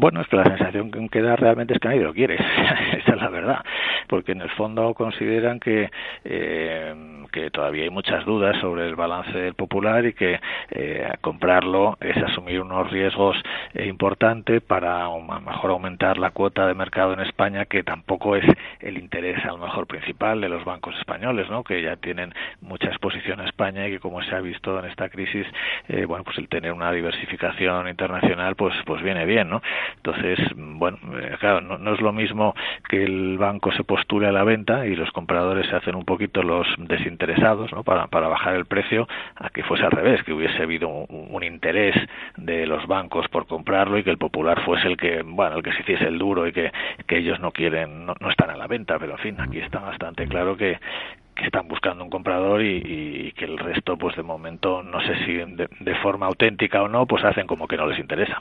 Bueno, es que la sensación que da realmente es que nadie lo quiere, esa es la verdad, porque en el fondo consideran que, eh, que todavía hay muchas dudas sobre el balance del popular y que eh, comprarlo es asumir unos riesgos eh, importantes para a mejor aumentar la cuota de mercado en España, que tampoco es el interés a lo mejor principal de los bancos españoles, ¿no? que ya tienen mucha exposición a España y que como se ha visto en esta crisis, eh, bueno, pues el tener una diversificación internacional pues pues viene bien, ¿no? Entonces, bueno, eh, claro, no, es lo mismo que el banco se postule a la venta y los compradores se hacen un poquito los desinteresados, ¿no? Para, para bajar el precio, a que fuese al revés, que hubiese habido un, interés de los bancos por comprarlo y que el popular fuese el que, bueno, el que se hiciese el duro y que, que ellos no quieren, no, no están a la venta, pero en fin, aquí está bastante claro que, que están buscando un comprador y, que el resto, pues de momento, no sé si de, de, forma auténtica o no, pues hacen como que no les interesa.